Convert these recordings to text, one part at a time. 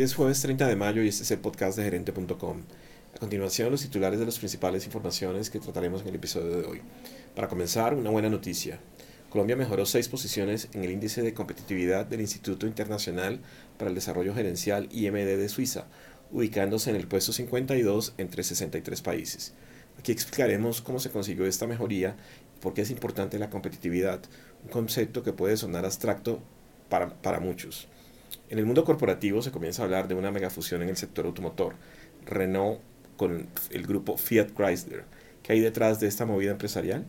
Hoy es jueves 30 de mayo y este es el podcast de gerente.com. A continuación, los titulares de las principales informaciones que trataremos en el episodio de hoy. Para comenzar, una buena noticia. Colombia mejoró seis posiciones en el índice de competitividad del Instituto Internacional para el Desarrollo Gerencial IMD de Suiza, ubicándose en el puesto 52 entre 63 países. Aquí explicaremos cómo se consiguió esta mejoría y por qué es importante la competitividad, un concepto que puede sonar abstracto para, para muchos. En el mundo corporativo se comienza a hablar de una megafusión en el sector automotor. Renault con el grupo Fiat Chrysler. ¿Qué hay detrás de esta movida empresarial?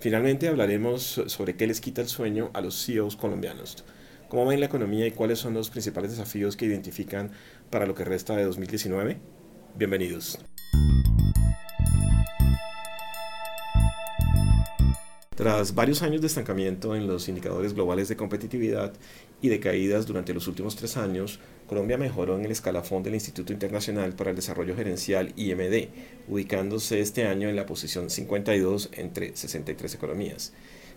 Finalmente hablaremos sobre qué les quita el sueño a los CEOs colombianos. ¿Cómo ven la economía y cuáles son los principales desafíos que identifican para lo que resta de 2019? Bienvenidos. Tras varios años de estancamiento en los indicadores globales de competitividad y de caídas durante los últimos tres años, Colombia mejoró en el escalafón del Instituto Internacional para el Desarrollo Gerencial IMD, ubicándose este año en la posición 52 entre 63 economías.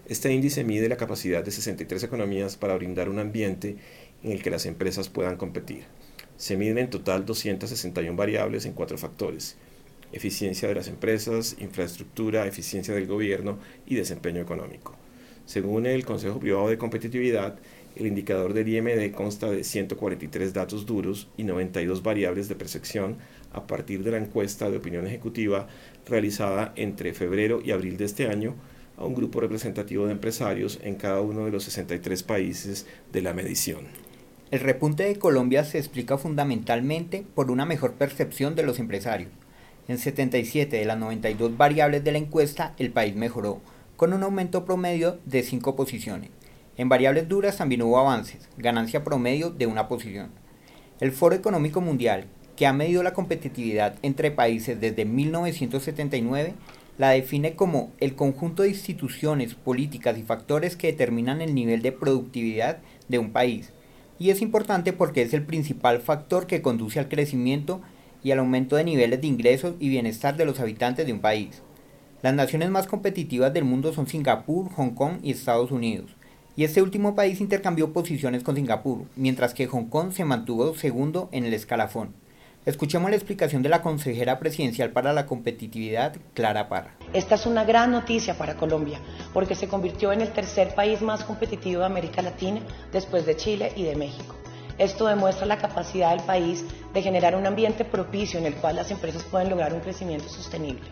Este índice mide la capacidad de 63 economías para brindar un ambiente en el que las empresas puedan competir. Se miden en total 261 variables en cuatro factores eficiencia de las empresas, infraestructura, eficiencia del gobierno y desempeño económico. Según el Consejo Privado de Competitividad, el indicador del IMD consta de 143 datos duros y 92 variables de percepción a partir de la encuesta de opinión ejecutiva realizada entre febrero y abril de este año a un grupo representativo de empresarios en cada uno de los 63 países de la medición. El repunte de Colombia se explica fundamentalmente por una mejor percepción de los empresarios en 77 de las 92 variables de la encuesta, el país mejoró, con un aumento promedio de 5 posiciones. En variables duras también hubo avances, ganancia promedio de una posición. El Foro Económico Mundial, que ha medido la competitividad entre países desde 1979, la define como el conjunto de instituciones, políticas y factores que determinan el nivel de productividad de un país. Y es importante porque es el principal factor que conduce al crecimiento y al aumento de niveles de ingresos y bienestar de los habitantes de un país. Las naciones más competitivas del mundo son Singapur, Hong Kong y Estados Unidos, y este último país intercambió posiciones con Singapur, mientras que Hong Kong se mantuvo segundo en el escalafón. Escuchemos la explicación de la consejera presidencial para la competitividad, Clara Parra. Esta es una gran noticia para Colombia, porque se convirtió en el tercer país más competitivo de América Latina después de Chile y de México. Esto demuestra la capacidad del país de generar un ambiente propicio en el cual las empresas pueden lograr un crecimiento sostenible.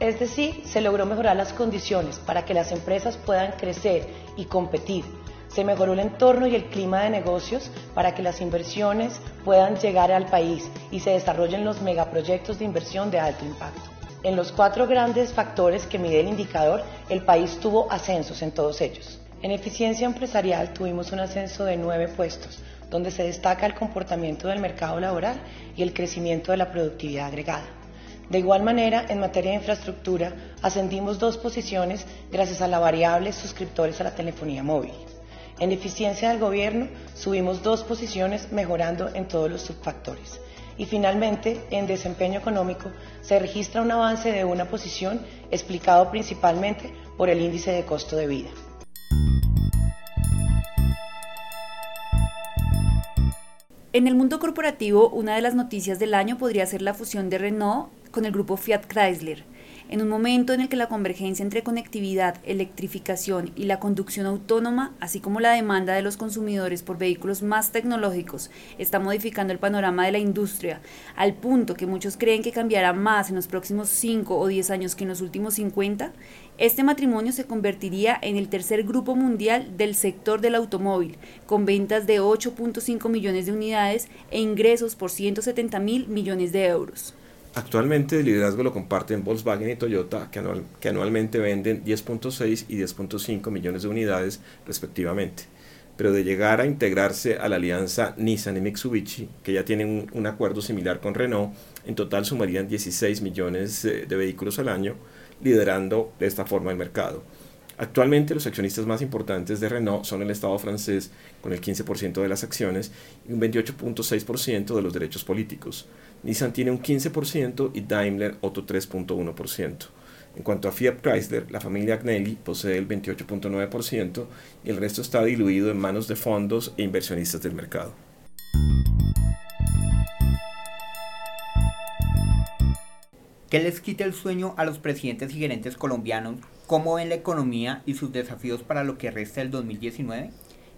Es decir, se logró mejorar las condiciones para que las empresas puedan crecer y competir. Se mejoró el entorno y el clima de negocios para que las inversiones puedan llegar al país y se desarrollen los megaproyectos de inversión de alto impacto. En los cuatro grandes factores que mide el indicador, el país tuvo ascensos en todos ellos. En eficiencia empresarial tuvimos un ascenso de nueve puestos, donde se destaca el comportamiento del mercado laboral y el crecimiento de la productividad agregada. De igual manera, en materia de infraestructura, ascendimos dos posiciones gracias a la variable suscriptores a la telefonía móvil. En eficiencia del gobierno, subimos dos posiciones mejorando en todos los subfactores. Y finalmente, en desempeño económico, se registra un avance de una posición explicado principalmente por el índice de costo de vida. En el mundo corporativo, una de las noticias del año podría ser la fusión de Renault con el grupo Fiat Chrysler. En un momento en el que la convergencia entre conectividad, electrificación y la conducción autónoma, así como la demanda de los consumidores por vehículos más tecnológicos, está modificando el panorama de la industria, al punto que muchos creen que cambiará más en los próximos 5 o 10 años que en los últimos 50, este matrimonio se convertiría en el tercer grupo mundial del sector del automóvil, con ventas de 8.5 millones de unidades e ingresos por 170 mil millones de euros. Actualmente el liderazgo lo comparten Volkswagen y Toyota, que, anualmente venden 10.6 y 10.5 millones de unidades respectivamente. Pero de llegar a integrarse a la alianza Nissan y Mitsubishi, que ya tienen un, un acuerdo similar con Renault, en total sumarían 16 millones eh, de vehículos al año, liderando de esta forma el mercado. Actualmente los accionistas más importantes de Renault son el Estado francés con el 15% de las acciones y un 28.6% de los derechos políticos. Nissan tiene un 15% y Daimler otro 3.1%. En cuanto a Fiat Chrysler, la familia Agnelli posee el 28.9% y el resto está diluido en manos de fondos e inversionistas del mercado. ¿Qué les quita el sueño a los presidentes y gerentes colombianos? ¿Cómo ven la economía y sus desafíos para lo que resta del 2019?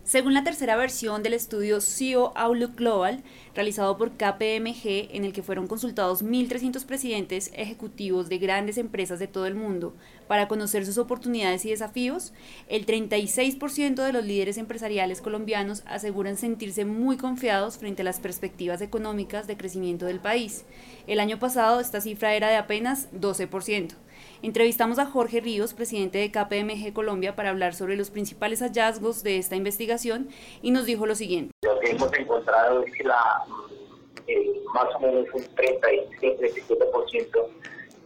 Según la tercera versión del estudio CEO Outlook Global, realizado por KPMG, en el que fueron consultados 1.300 presidentes ejecutivos de grandes empresas de todo el mundo para conocer sus oportunidades y desafíos, el 36% de los líderes empresariales colombianos aseguran sentirse muy confiados frente a las perspectivas económicas de crecimiento del país. El año pasado esta cifra era de apenas 12%. Entrevistamos a Jorge Ríos, presidente de KPMG Colombia, para hablar sobre los principales hallazgos de esta investigación y nos dijo lo siguiente. Lo que hemos encontrado es que la, eh, más o menos un 36-37%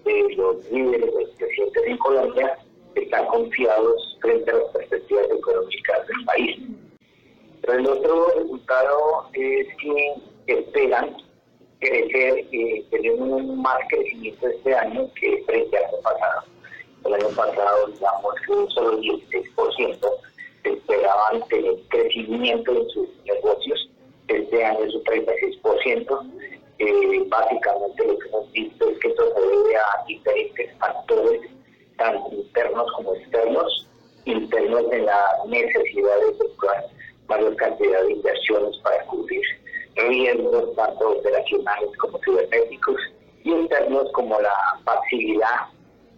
de los líderes de presidentes en Colombia están confiados frente a las perspectivas económicas del país. Pero el otro resultado es que esperan crecer, eh, tener un más crecimiento este año que frente año pasado. El año pasado, digamos un solo 16% esperaban tener crecimiento en sus negocios. Este año es un 36%. Eh, básicamente lo que hemos visto es que esto se debe a diferentes factores, tanto internos como externos. Internos en la necesidad de efectuar mayor cantidad de inversiones para cubrir riesgos tanto operacionales como cibernéticos y internos como la facilidad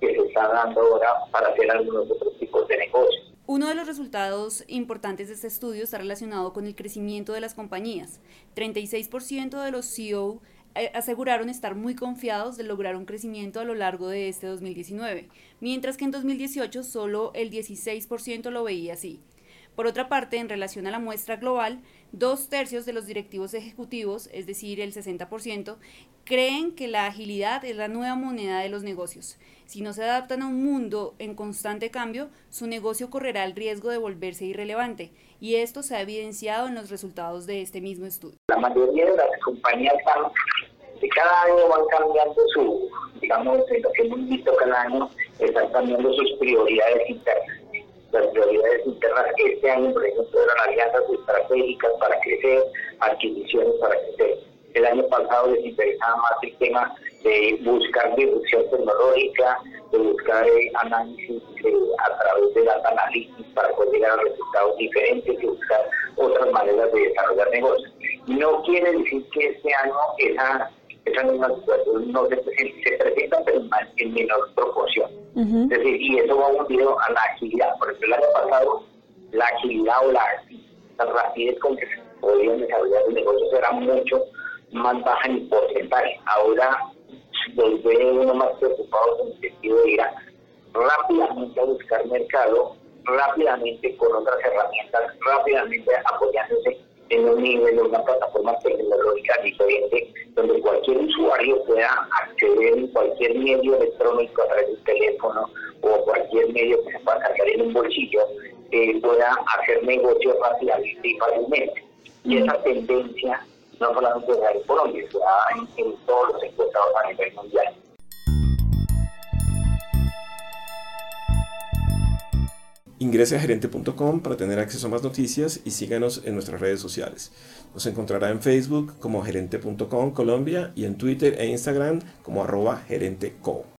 que se está dando ahora para hacer algunos otros tipos de negocios. Uno de los resultados importantes de este estudio está relacionado con el crecimiento de las compañías. 36% de los CEO eh, aseguraron estar muy confiados de lograr un crecimiento a lo largo de este 2019, mientras que en 2018 solo el 16% lo veía así. Por otra parte, en relación a la muestra global, dos tercios de los directivos ejecutivos, es decir, el 60%, creen que la agilidad es la nueva moneda de los negocios. Si no se adaptan a un mundo en constante cambio, su negocio correrá el riesgo de volverse irrelevante, y esto se ha evidenciado en los resultados de este mismo estudio. La mayoría de las compañías están, de cada año van cambiando su, digamos, lo que hemos visto cada año, están cambiando sus prioridades internas las prioridades internas este año, por ejemplo, eran alianzas estratégicas para crecer, adquisiciones para crecer. El año pasado les interesaba más el tema de buscar disrupción tecnológica, de buscar eh, análisis eh, a través de data analytics para poder llegar a resultados diferentes y buscar otras maneras de desarrollar negocios. No quiere decir que este año esa esa misma situación no se, se presenta, pero en menor proporción. Decir, y eso va unido a la agilidad. Por ejemplo, el año pasado, la agilidad o la, rapidez con que se podían desarrollar los negocios era mucho más baja en porcentaje. Ahora los uno más preocupados en el sentido de ir rápidamente a buscar mercado, rápidamente con otras herramientas, rápidamente apoyándose en un nivel, de una plataforma tecnológica diferente, donde cualquier usuario pueda acceder en cualquier medio electrónico a través del teléfono o cualquier medio que se pueda cargar en un bolsillo, eh, pueda hacer negocios rápidamente y fácilmente. Y esa tendencia no solamente se da en Colombia, se da en, en todos los encuestados a nivel mundial. Ingrese a gerente.com para tener acceso a más noticias y síganos en nuestras redes sociales. Nos encontrará en Facebook como gerente.com Colombia y en Twitter e Instagram como arroba gerenteco.